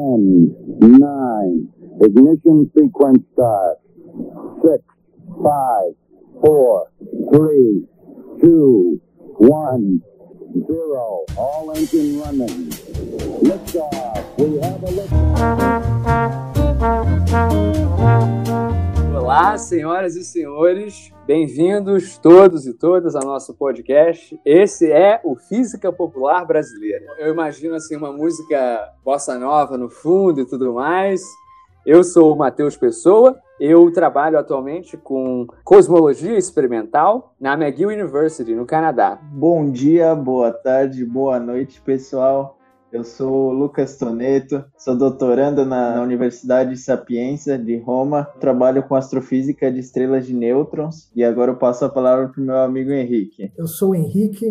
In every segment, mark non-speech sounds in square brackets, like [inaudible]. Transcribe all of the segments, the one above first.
Ten, nine, ignition sequence starts. Six, five, four, three, two, one, zero. All engine running. Liftoff. We have a liftoff. Olá, senhoras e senhores, bem-vindos todos e todas ao nosso podcast. Esse é o Física Popular Brasileira. Eu imagino assim uma música bossa nova no fundo e tudo mais. Eu sou o Matheus Pessoa, eu trabalho atualmente com cosmologia experimental na McGill University, no Canadá. Bom dia, boa tarde, boa noite, pessoal. Eu sou Lucas Toneto, sou doutorando na Universidade Sapienza de Roma, trabalho com astrofísica de estrelas de nêutrons e agora eu passo a palavra para o meu amigo Henrique. Eu sou o Henrique,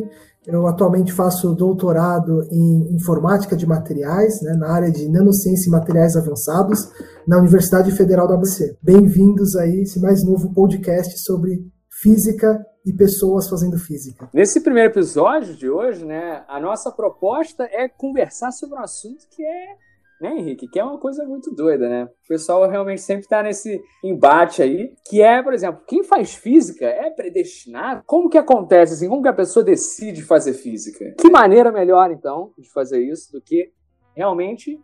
eu atualmente faço doutorado em informática de materiais, né, na área de nanociência e materiais avançados, na Universidade Federal da ABC. Bem-vindos aí, esse mais novo podcast sobre física e pessoas fazendo física. Nesse primeiro episódio de hoje, né, a nossa proposta é conversar sobre um assunto que é, né, Henrique, que é uma coisa muito doida, né? O pessoal realmente sempre está nesse embate aí, que é, por exemplo, quem faz física é predestinado? Como que acontece assim? Como que a pessoa decide fazer física? Que maneira melhor então de fazer isso do que realmente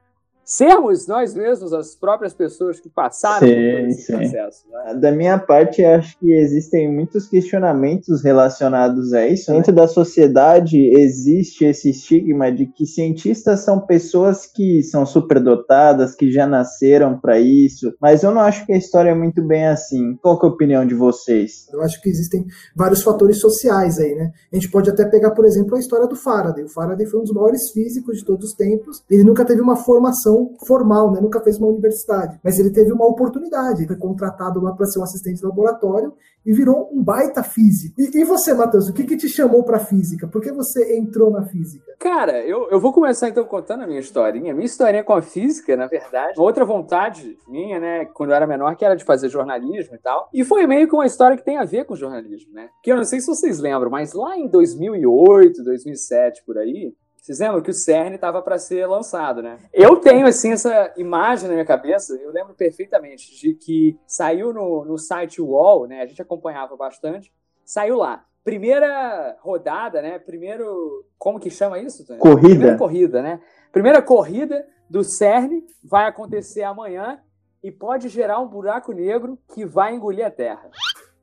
sermos nós mesmos as próprias pessoas que passaram sim, por esse sim. processo. Né? Da minha parte, acho que existem muitos questionamentos relacionados a isso. Dentro da sociedade existe esse estigma de que cientistas são pessoas que são superdotadas, que já nasceram para isso, mas eu não acho que a história é muito bem assim. Qual que é a opinião de vocês? Eu acho que existem vários fatores sociais aí, né? A gente pode até pegar, por exemplo, a história do Faraday. O Faraday foi um dos maiores físicos de todos os tempos. Ele nunca teve uma formação formal, né? Nunca fez uma universidade. Mas ele teve uma oportunidade. Foi contratado lá para ser um assistente de laboratório e virou um baita físico. E, e você, Matheus, o que, que te chamou para física? Por que você entrou na física? Cara, eu, eu vou começar então contando a minha historinha. Minha historinha com a física, na verdade, outra vontade minha, né, quando eu era menor, que era de fazer jornalismo e tal. E foi meio que uma história que tem a ver com jornalismo, né? Que eu não sei se vocês lembram, mas lá em 2008, 2007, por aí, vocês lembram que o CERN estava para ser lançado, né? Eu tenho, assim, essa imagem na minha cabeça, eu lembro perfeitamente de que saiu no, no site UOL, né? A gente acompanhava bastante, saiu lá. Primeira rodada, né? Primeiro. Como que chama isso? Tony? Corrida. Primeira corrida, né? Primeira corrida do CERN vai acontecer amanhã e pode gerar um buraco negro que vai engolir a Terra.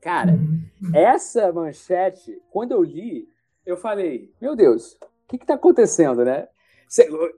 Cara, essa manchete, quando eu li, eu falei, meu Deus, que está acontecendo, né?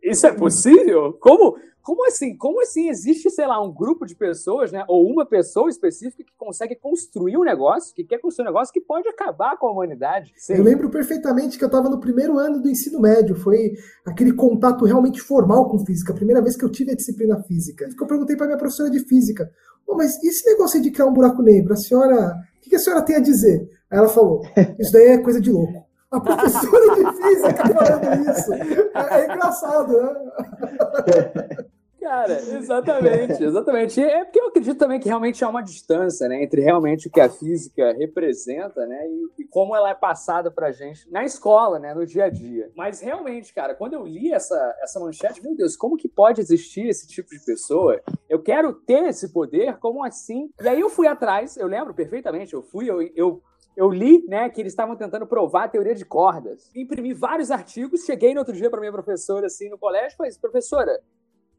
Isso é possível? Como, como assim? Como assim existe, sei lá, um grupo de pessoas, né? Ou uma pessoa específica que consegue construir um negócio, que quer construir um negócio que pode acabar com a humanidade? Eu lembro perfeitamente que eu estava no primeiro ano do ensino médio. Foi aquele contato realmente formal com física. A primeira vez que eu tive a disciplina física. Eu perguntei para minha professora de física: oh, mas e esse negócio de criar um buraco negro? A senhora. O que a senhora tem a dizer? Aí ela falou: Isso daí é coisa de louco. A professora de física falando isso. É, é engraçado, né? [laughs] Cara, exatamente, exatamente. É porque eu acredito também que realmente há uma distância, né, entre realmente o que a física representa, né, e, e como ela é passada pra gente na escola, né, no dia a dia. Mas realmente, cara, quando eu li essa, essa manchete, meu Deus, como que pode existir esse tipo de pessoa? Eu quero ter esse poder, como assim? E aí eu fui atrás, eu lembro perfeitamente, eu fui, eu, eu eu li né, que eles estavam tentando provar a teoria de cordas. Imprimi vários artigos, cheguei no outro dia para minha professora assim no colégio e falei: professora,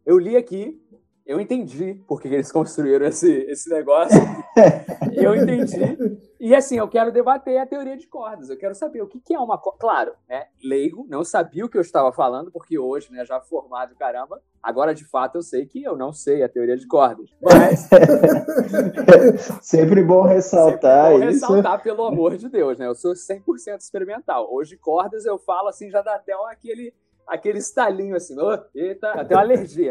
eu li aqui, eu entendi porque eles [laughs] construíram esse, esse negócio. eu entendi. E assim, eu quero debater a teoria de cordas. Eu quero saber o que, que é uma corda. Claro, né? Leigo, não sabia o que eu estava falando, porque hoje, né, já formado, caramba, agora de fato eu sei que eu não sei a teoria de cordas. Mas. [laughs] Sempre bom ressaltar Sempre bom isso. ressaltar, pelo amor de Deus, né? Eu sou 100% experimental. Hoje, cordas eu falo assim, já dá até aquele aquele estalinho assim, oh, eita, até uma alergia.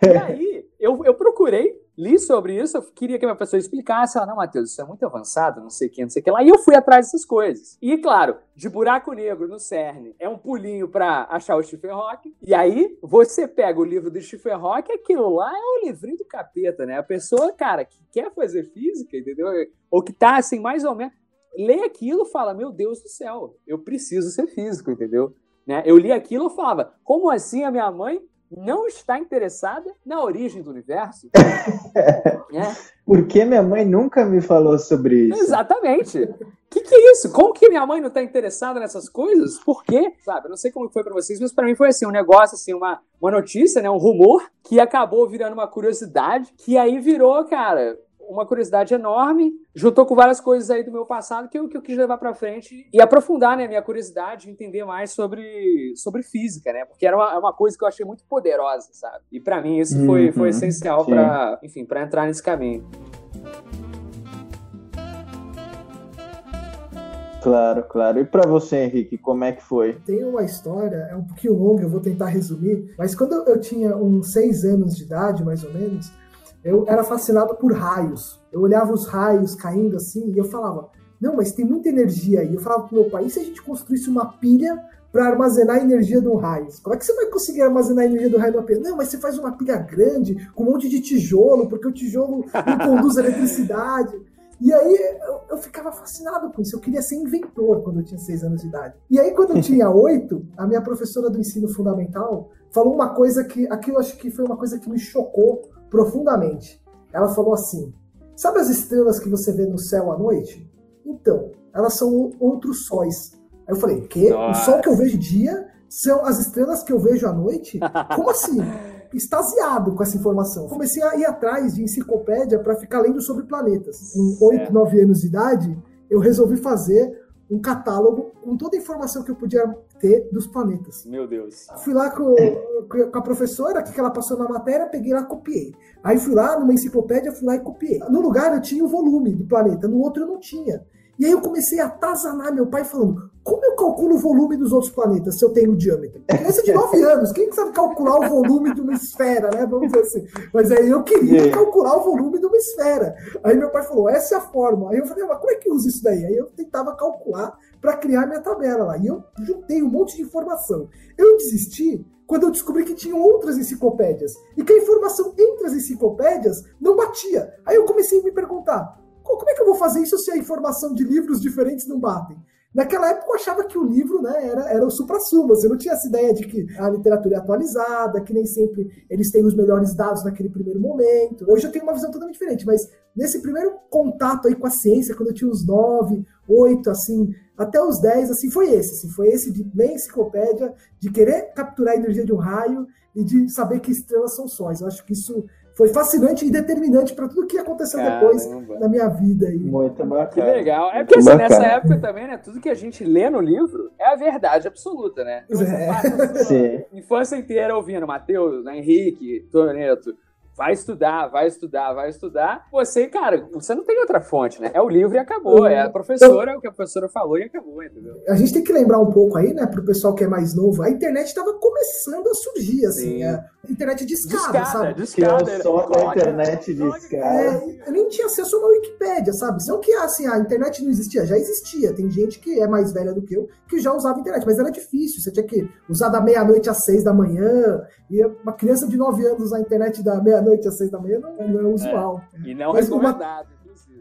E aí, eu, eu procurei, li sobre isso, eu queria que a minha pessoa explicasse. Ela, não, Matheus, isso é muito avançado, não sei o que, não sei o que lá. E eu fui atrás dessas coisas. E, claro, de buraco negro no CERN é um pulinho para achar o Stephen Hawking. E aí, você pega o livro do Stephen Hawking, aquilo lá é o livrinho do capeta, né? A pessoa, cara, que quer fazer física, entendeu? Ou que tá assim, mais ou menos, lê aquilo fala, meu Deus do céu, eu preciso ser físico, entendeu? Né? Eu li aquilo e falava, como assim a minha mãe não está interessada na origem do universo? [laughs] é. Por que minha mãe nunca me falou sobre isso? Exatamente. O que, que é isso? Como que minha mãe não está interessada nessas coisas? Por quê? Sabe, eu não sei como foi para vocês, mas para mim foi assim, um negócio, assim, uma, uma notícia, né, um rumor, que acabou virando uma curiosidade, que aí virou, cara, uma curiosidade enorme, juntou com várias coisas aí do meu passado que eu, que eu quis levar para frente e aprofundar, né, minha curiosidade, entender mais sobre, sobre física, né, porque era uma, é uma coisa que eu achei muito poderosa, sabe? E para mim isso foi, uhum, foi essencial para, enfim, para entrar nesse caminho. Claro, claro. E para você, Henrique, como é que foi? Tem uma história, é um pouquinho longa, eu vou tentar resumir, mas quando eu tinha uns seis anos de idade, mais ou menos, eu era fascinado por raios. Eu olhava os raios caindo assim e eu falava: não, mas tem muita energia aí. Eu falava pro meu pai: e se a gente construísse uma pilha para armazenar a energia do raio? Como é que você vai conseguir armazenar a energia do raio numa pilha? Não, mas você faz uma pilha grande com um monte de tijolo, porque o tijolo não [laughs] conduz eletricidade. E aí eu, eu, ficava fascinado com isso. Eu queria ser inventor quando eu tinha seis anos de idade. E aí, quando eu tinha [laughs] oito, a minha professora do ensino fundamental falou uma coisa que aquilo acho que foi uma coisa que me chocou profundamente. Ela falou assim: Sabe as estrelas que você vê no céu à noite? Então, elas são outros sóis. Aí eu falei: Que? O sol que eu vejo dia são as estrelas que eu vejo à noite? [laughs] Como assim? Extasiado com essa informação. Comecei a ir atrás de enciclopédia para ficar lendo sobre planetas. Com 8, 9 anos de idade, eu resolvi fazer um catálogo com toda a informação que eu podia ter dos planetas. Meu Deus. Fui lá com, com a professora, que ela passou na matéria, peguei lá copiei. Aí fui lá numa enciclopédia, fui lá e copiei. No lugar eu tinha o volume do planeta, no outro eu não tinha. E aí eu comecei a atazanar meu pai falando: como eu calculo o volume dos outros planetas se eu tenho o diâmetro? Criança de 9 anos, quem sabe calcular o volume de uma esfera, né? Vamos dizer assim. Mas aí eu queria calcular o volume de uma esfera. Aí meu pai falou: essa é a fórmula. Aí eu falei: mas como é que usa isso daí? Aí eu tentava calcular para criar minha tabela lá. E eu juntei um monte de informação. Eu desisti quando eu descobri que tinham outras enciclopédias e que a informação entre as enciclopédias não batia. Aí eu comecei a me perguntar: como é que eu vou fazer isso se a informação de livros diferentes não batem? Naquela época eu achava que o livro né, era, era o supra-sumo. Você não tinha essa ideia de que a literatura é atualizada, que nem sempre eles têm os melhores dados naquele primeiro momento. Hoje eu tenho uma visão totalmente diferente, mas nesse primeiro contato aí com a ciência, quando eu tinha uns 9, 8, assim, até os 10, assim, foi esse. Assim, foi esse de ler enciclopédia, de querer capturar a energia de um raio e de saber que estrelas são sóis. Eu acho que isso foi fascinante e determinante para tudo que aconteceu Caramba. depois na minha vida. Aí. Muito bacana. Que legal. É porque assim, nessa época também, né? Tudo que a gente lê no livro é a verdade absoluta, né? Então, é. infância inteira ouvindo Matheus, né, Henrique, Toneto, vai estudar, vai estudar, vai estudar. Você, cara, você não tem outra fonte, né? É o livro e acabou. É a professora, é o que a professora falou e acabou, entendeu? A gente tem que lembrar um pouco aí, né, pro pessoal que é mais novo, a internet estava começando a surgir, assim, a internet de escada, sabe? De escada, é só a internet de escada. É, eu nem tinha acesso a uma Wikipédia, sabe? Não que, assim, a internet não existia, já existia. Tem gente que é mais velha do que eu, que já usava internet, mas era difícil. Você tinha que usar da meia-noite às seis da manhã, e uma criança de nove anos usar a internet da meia meia-noite às seis da manhã não, não é usual. É, e não Mas recomendado.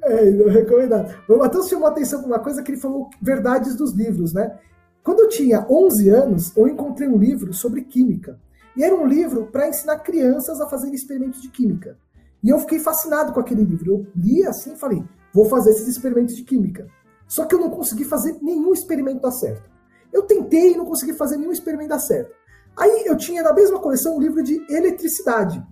Uma... É, não recomendado. O Matheus chamou a atenção para uma coisa que ele falou verdades dos livros, né? Quando eu tinha 11 anos, eu encontrei um livro sobre química. E era um livro para ensinar crianças a fazer experimentos de química. E eu fiquei fascinado com aquele livro. Eu li assim e falei, vou fazer esses experimentos de química. Só que eu não consegui fazer nenhum experimento dar certo. Eu tentei e não consegui fazer nenhum experimento dar certo. Aí eu tinha na mesma coleção um livro de eletricidade.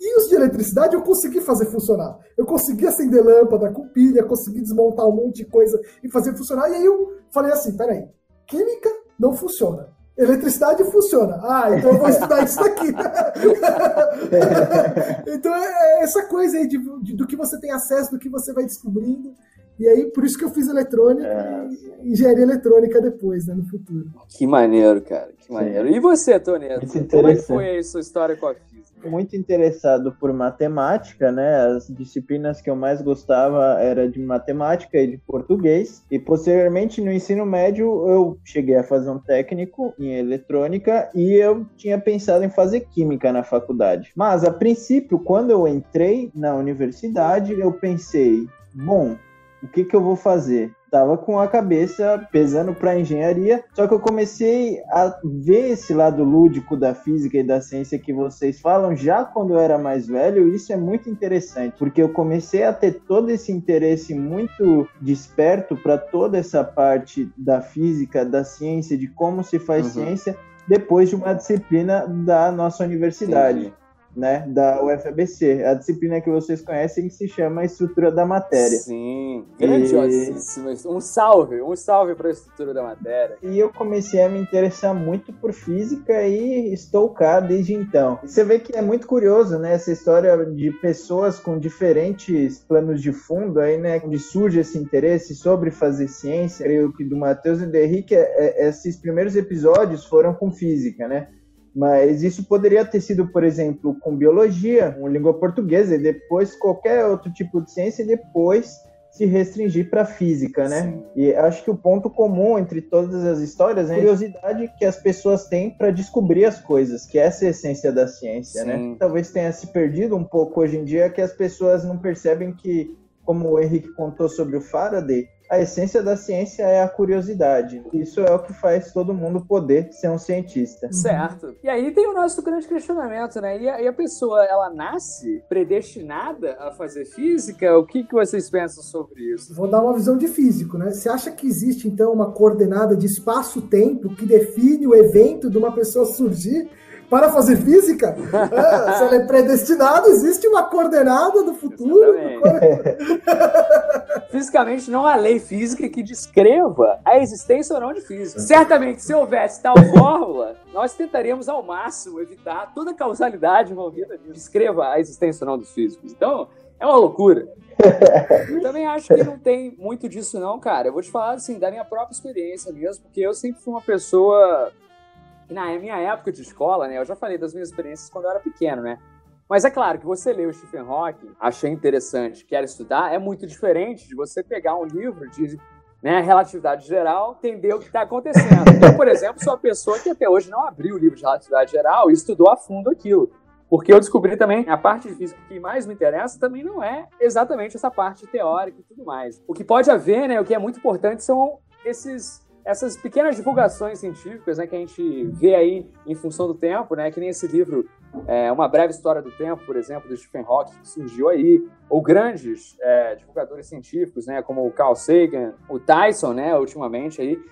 E os de eletricidade eu consegui fazer funcionar. Eu consegui acender lâmpada com pilha, consegui desmontar um monte de coisa e fazer funcionar. E aí eu falei assim: peraí, química não funciona. Eletricidade funciona. Ah, então eu vou estudar isso daqui. [laughs] então é, é essa coisa aí de, de, do que você tem acesso, do que você vai descobrindo. E aí, por isso que eu fiz eletrônica é. e engenharia eletrônica depois, né, no futuro. Que maneiro, cara, que maneiro. E você, Toneto? Como é que foi a sua história com a? Muito interessado por matemática, né? As disciplinas que eu mais gostava era de matemática e de português. E posteriormente, no ensino médio, eu cheguei a fazer um técnico em eletrônica e eu tinha pensado em fazer química na faculdade. Mas, a princípio, quando eu entrei na universidade, eu pensei, bom, o que, que eu vou fazer? Tava com a cabeça pesando para engenharia, só que eu comecei a ver esse lado lúdico da física e da ciência que vocês falam já quando eu era mais velho, e isso é muito interessante, porque eu comecei a ter todo esse interesse muito desperto para toda essa parte da física, da ciência, de como se faz uhum. ciência, depois de uma disciplina da nossa universidade. Entendi né, da UFABC. A disciplina que vocês conhecem se chama Estrutura da Matéria. Sim, grandiosíssima. E... Um salve, um salve para a Estrutura da Matéria. E eu comecei a me interessar muito por física e estou cá desde então. Você vê que é muito curioso, né, essa história de pessoas com diferentes planos de fundo aí, né, onde surge esse interesse sobre fazer ciência. Creio que do Matheus e do Henrique, é, é, esses primeiros episódios foram com física, né? Mas isso poderia ter sido, por exemplo, com biologia, com língua portuguesa, e depois qualquer outro tipo de ciência, e depois se restringir para física, né? Sim. E acho que o ponto comum entre todas as histórias é a curiosidade que as pessoas têm para descobrir as coisas, que essa é a essência da ciência, né? Sim. né? Talvez tenha se perdido um pouco hoje em dia que as pessoas não percebem que, como o Henrique contou sobre o Faraday, a essência da ciência é a curiosidade. Isso é o que faz todo mundo poder ser um cientista. Certo. E aí tem o nosso grande questionamento, né? E a, e a pessoa, ela nasce predestinada a fazer física? O que, que vocês pensam sobre isso? Vou dar uma visão de físico, né? Você acha que existe, então, uma coordenada de espaço-tempo que define o evento de uma pessoa [laughs] surgir? Para fazer física, [laughs] é, se ela é predestinada, existe uma coordenada do futuro. [laughs] Fisicamente, não há lei física que descreva a existência ou não de física. Certamente, se houvesse tal fórmula, nós tentaríamos ao máximo evitar toda a causalidade envolvida nisso. Descreva a existência ou não dos físicos. Então, é uma loucura. Eu também acho que não tem muito disso, não, cara. Eu vou te falar assim, da minha própria experiência mesmo, porque eu sempre fui uma pessoa e na minha época de escola, né, eu já falei das minhas experiências quando eu era pequeno, né? Mas é claro que você lê o Stephen Hawking, achei interessante, quer estudar, é muito diferente de você pegar um livro de né, relatividade geral, entender o que está acontecendo. [laughs] Eu, por exemplo, sou uma pessoa que até hoje não abriu o livro de relatividade geral e estudou a fundo aquilo. Porque eu descobri também a parte de física que mais me interessa também não é exatamente essa parte teórica e tudo mais. O que pode haver, né, o que é muito importante são esses essas pequenas divulgações científicas né, que a gente vê aí em função do tempo, né, que nem esse livro é, Uma Breve História do Tempo, por exemplo, do Stephen Hawking, que surgiu aí, ou grandes é, divulgadores científicos, né, como o Carl Sagan, o Tyson, né, ultimamente aí,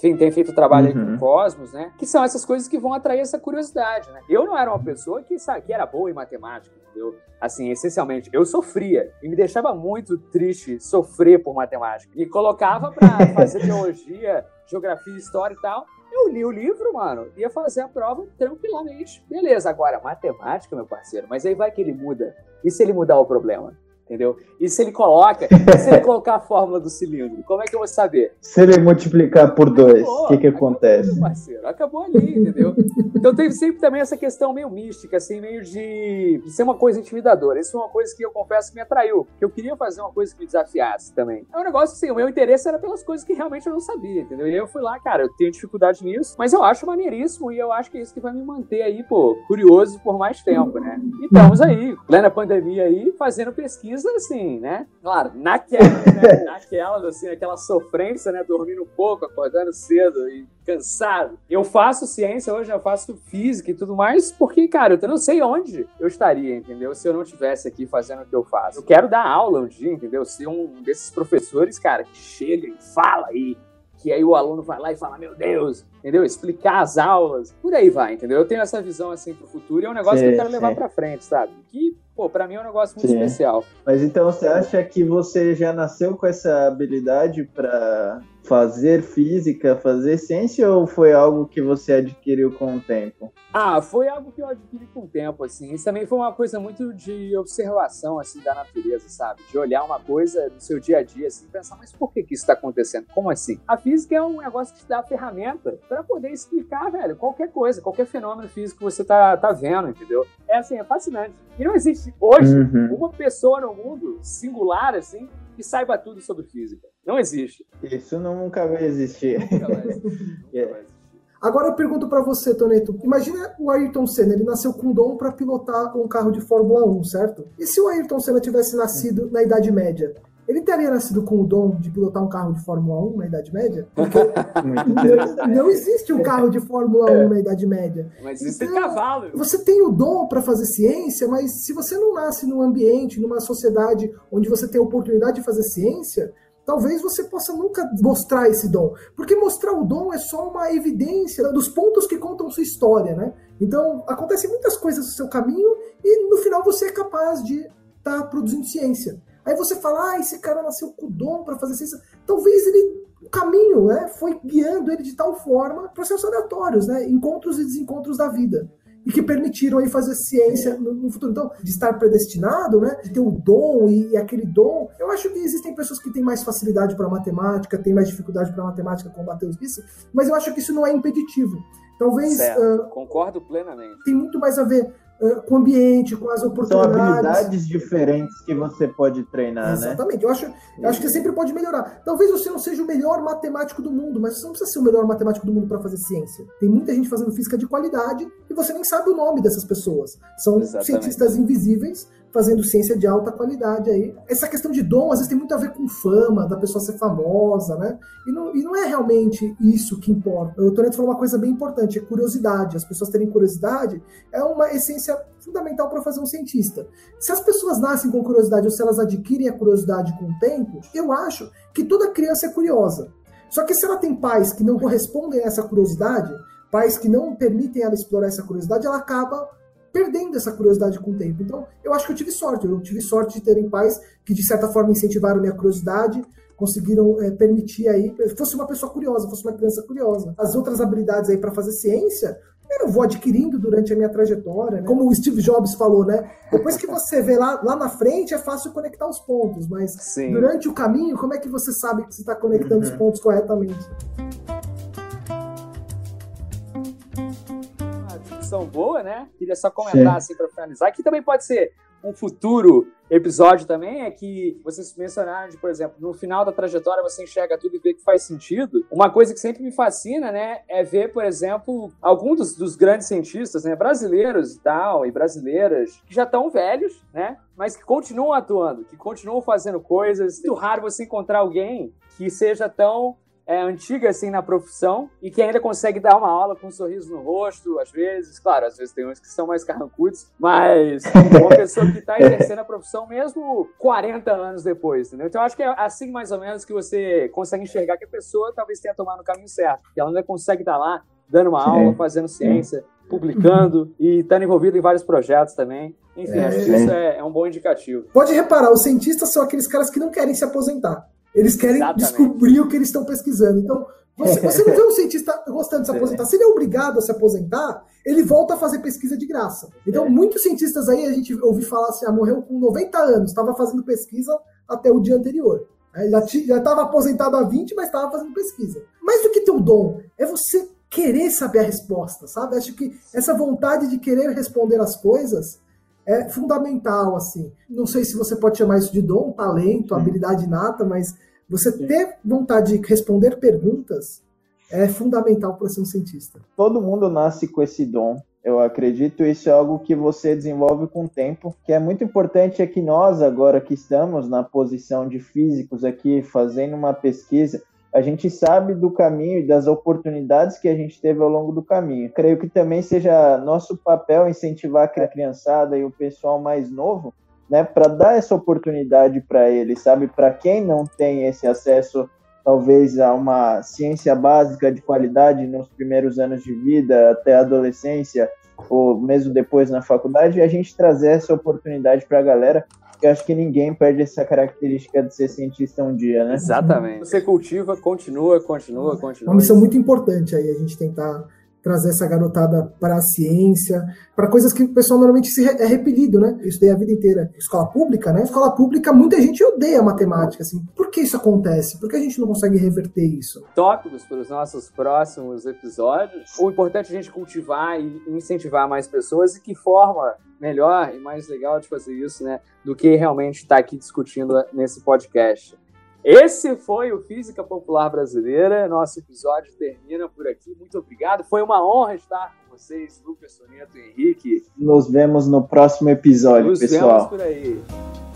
tem feito trabalho uhum. com o Cosmos, né? Que são essas coisas que vão atrair essa curiosidade, né? Eu não era uma pessoa que, sabe, que era boa em matemática, entendeu? Assim, essencialmente, eu sofria e me deixava muito triste sofrer por matemática. E colocava para [laughs] fazer biologia, geografia, história e tal. Eu li o livro, mano, ia fazer a prova tranquilamente. Beleza, agora, matemática, meu parceiro, mas aí vai que ele muda. E se ele mudar o problema? Entendeu? E se ele coloca, se ele colocar a fórmula do cilindro, como é que eu vou saber? Se ele multiplicar por dois, o que que acontece? Acabou, parceiro, acabou ali, entendeu? Então teve sempre também essa questão meio mística, assim, meio de, de ser uma coisa intimidadora. Isso é uma coisa que eu confesso que me atraiu, porque eu queria fazer uma coisa que me desafiasse também. É um negócio assim, o meu interesse era pelas coisas que realmente eu não sabia, entendeu? E aí eu fui lá, cara, eu tenho dificuldade nisso, mas eu acho maneiríssimo e eu acho que é isso que vai me manter aí, pô, curioso por mais tempo, né? E estamos aí, plena pandemia aí, fazendo pesquisa assim, né? Claro, naquela, [laughs] né? naquelas, assim, aquela sofrência, né? Dormindo pouco, acordando cedo e cansado. Eu faço ciência hoje, eu faço física e tudo mais, porque, cara, eu não sei onde eu estaria, entendeu? Se eu não estivesse aqui fazendo o que eu faço. Eu quero dar aula um dia, entendeu? Ser um desses professores, cara, que chega e fala aí que aí o aluno vai lá e fala, meu Deus, entendeu? Explicar as aulas, por aí vai, entendeu? Eu tenho essa visão assim pro futuro e é um negócio sim, que eu quero sim. levar para frente, sabe? Que, pô, para mim é um negócio muito sim. especial. Mas então você acha que você já nasceu com essa habilidade para fazer física, fazer ciência ou foi algo que você adquiriu com o tempo? Ah, foi algo que eu adquiri com o tempo, assim. Isso também foi uma coisa muito de observação, assim, da natureza, sabe? De olhar uma coisa no seu dia a dia, assim, pensar, mas por que, que isso está acontecendo? Como assim? A física é um negócio que te dá a ferramenta para poder explicar, velho, qualquer coisa, qualquer fenômeno físico que você tá, tá vendo, entendeu? É assim, é fascinante. E não existe hoje uhum. uma pessoa no mundo singular, assim, que saiba tudo sobre física. Não existe. Isso nunca vai existir. Nunca vai existir. yeah. [laughs] Agora eu pergunto para você, Toneto. Imagina o Ayrton Senna, ele nasceu com dom para pilotar um carro de Fórmula 1, certo? E se o Ayrton Senna tivesse nascido na Idade Média? ele teria nascido com o dom de pilotar um carro de Fórmula 1 na Idade Média? Porque [laughs] não, não, existe um carro de Fórmula 1 na Idade Média. Mas isso então, cavalo. Você tem o dom para fazer ciência, mas se você não nasce num ambiente, numa sociedade onde você tem a oportunidade de fazer ciência, talvez você possa nunca mostrar esse dom. Porque mostrar o dom é só uma evidência dos pontos que contam sua história, né? Então, acontecem muitas coisas no seu caminho e no final você é capaz de estar tá produzindo ciência. Aí você fala, ah, esse cara nasceu com dom para fazer ciência. Talvez ele, o caminho, né, foi guiando ele de tal forma, processos aleatórios, né, encontros e desencontros da vida e que permitiram aí fazer ciência no, no, futuro. Então, de estar predestinado, né, de ter o dom e, e, aquele dom, eu acho que existem pessoas que têm mais facilidade para matemática, têm mais dificuldade para matemática, como Matheus disse, mas eu acho que isso não é impeditivo. Talvez. Uh, Concordo plenamente. Tem muito mais a ver com o ambiente, com as oportunidades. São habilidades diferentes que você pode treinar, Exatamente. né? Exatamente. Eu acho, eu acho que sempre pode melhorar. Talvez você não seja o melhor matemático do mundo, mas você não precisa ser o melhor matemático do mundo para fazer ciência. Tem muita gente fazendo física de qualidade e você nem sabe o nome dessas pessoas. São Exatamente. cientistas invisíveis fazendo ciência de alta qualidade aí. Essa questão de dom, às vezes, tem muito a ver com fama, da pessoa ser famosa, né? E não, e não é realmente isso que importa. O Toneto falou uma coisa bem importante, é curiosidade. As pessoas terem curiosidade é uma essência fundamental para fazer um cientista. Se as pessoas nascem com curiosidade ou se elas adquirem a curiosidade com o tempo, eu acho que toda criança é curiosa. Só que se ela tem pais que não correspondem a essa curiosidade, pais que não permitem ela explorar essa curiosidade, ela acaba perdendo essa curiosidade com o tempo. Então, eu acho que eu tive sorte. Eu tive sorte de terem pais que, de certa forma, incentivaram minha curiosidade, conseguiram é, permitir aí, fosse uma pessoa curiosa, fosse uma criança curiosa. As outras habilidades aí para fazer ciência, eu vou adquirindo durante a minha trajetória. Né? Como o Steve Jobs falou, né? Depois que você vê lá, lá na frente, é fácil conectar os pontos, mas Sim. durante o caminho, como é que você sabe que você está conectando uhum. os pontos corretamente? Boa, né? Queria só comentar Sim. assim para finalizar, que também pode ser um futuro episódio também é que vocês mencionaram de, por exemplo, no final da trajetória você enxerga tudo e vê que faz sentido. Uma coisa que sempre me fascina, né, é ver, por exemplo, alguns dos, dos grandes cientistas, né, brasileiros e tal, e brasileiras, que já estão velhos, né, mas que continuam atuando, que continuam fazendo coisas. É muito raro você encontrar alguém que seja tão é, antiga assim na profissão e que ainda consegue dar uma aula com um sorriso no rosto, às vezes. Claro, às vezes tem uns que são mais carrancudos, mas uma pessoa que está exercendo a profissão mesmo 40 anos depois, entendeu? Então, acho que é assim mais ou menos que você consegue enxergar que a pessoa talvez tenha tomado o caminho certo, que ela ainda consegue estar lá dando uma aula, fazendo ciência, publicando e estando envolvido em vários projetos também. Enfim, é, acho que isso é, é um bom indicativo. Pode reparar, os cientistas são aqueles caras que não querem se aposentar. Eles querem Exatamente. descobrir o que eles estão pesquisando. Então, você, [laughs] você, não vê um cientista gostando de se aposentar. Se ele é obrigado a se aposentar, ele volta a fazer pesquisa de graça. Então, é. muitos cientistas aí, a gente ouviu falar assim, ah, morreu com 90 anos, estava fazendo pesquisa até o dia anterior. É, já estava aposentado há 20, mas estava fazendo pesquisa. Mais do que ter o dom, é você querer saber a resposta, sabe? Acho que essa vontade de querer responder as coisas é fundamental, assim. Não sei se você pode chamar isso de dom, talento, habilidade inata, mas você ter vontade de responder perguntas é fundamental para ser um cientista. Todo mundo nasce com esse dom. Eu acredito isso é algo que você desenvolve com o tempo, que é muito importante é que nós agora que estamos na posição de físicos aqui fazendo uma pesquisa, a gente sabe do caminho e das oportunidades que a gente teve ao longo do caminho. Creio que também seja nosso papel incentivar a criançada e o pessoal mais novo, né, para dar essa oportunidade para eles, sabe? Para quem não tem esse acesso, talvez, a uma ciência básica de qualidade nos primeiros anos de vida, até a adolescência, ou mesmo depois na faculdade, a gente trazer essa oportunidade para a galera eu acho que ninguém perde essa característica de ser cientista um dia, né? Exatamente. Você cultiva, continua, continua, continua. Uma missão muito importante aí, a gente tentar trazer essa garotada para a ciência, para coisas que o pessoal normalmente se é repelido, né? Eu estudei a vida inteira escola pública, né? Escola pública, muita gente odeia matemática, assim. Por que isso acontece? Por que a gente não consegue reverter isso? Tópicos para os nossos próximos episódios. O importante é a gente cultivar e incentivar mais pessoas e que forma melhor e mais legal de fazer isso, né? Do que realmente estar tá aqui discutindo nesse podcast. Esse foi o Física Popular Brasileira. Nosso episódio termina por aqui. Muito obrigado. Foi uma honra estar com vocês, Lucas Soneto e Henrique. Nos vemos no próximo episódio, Nos pessoal. Nos vemos por aí.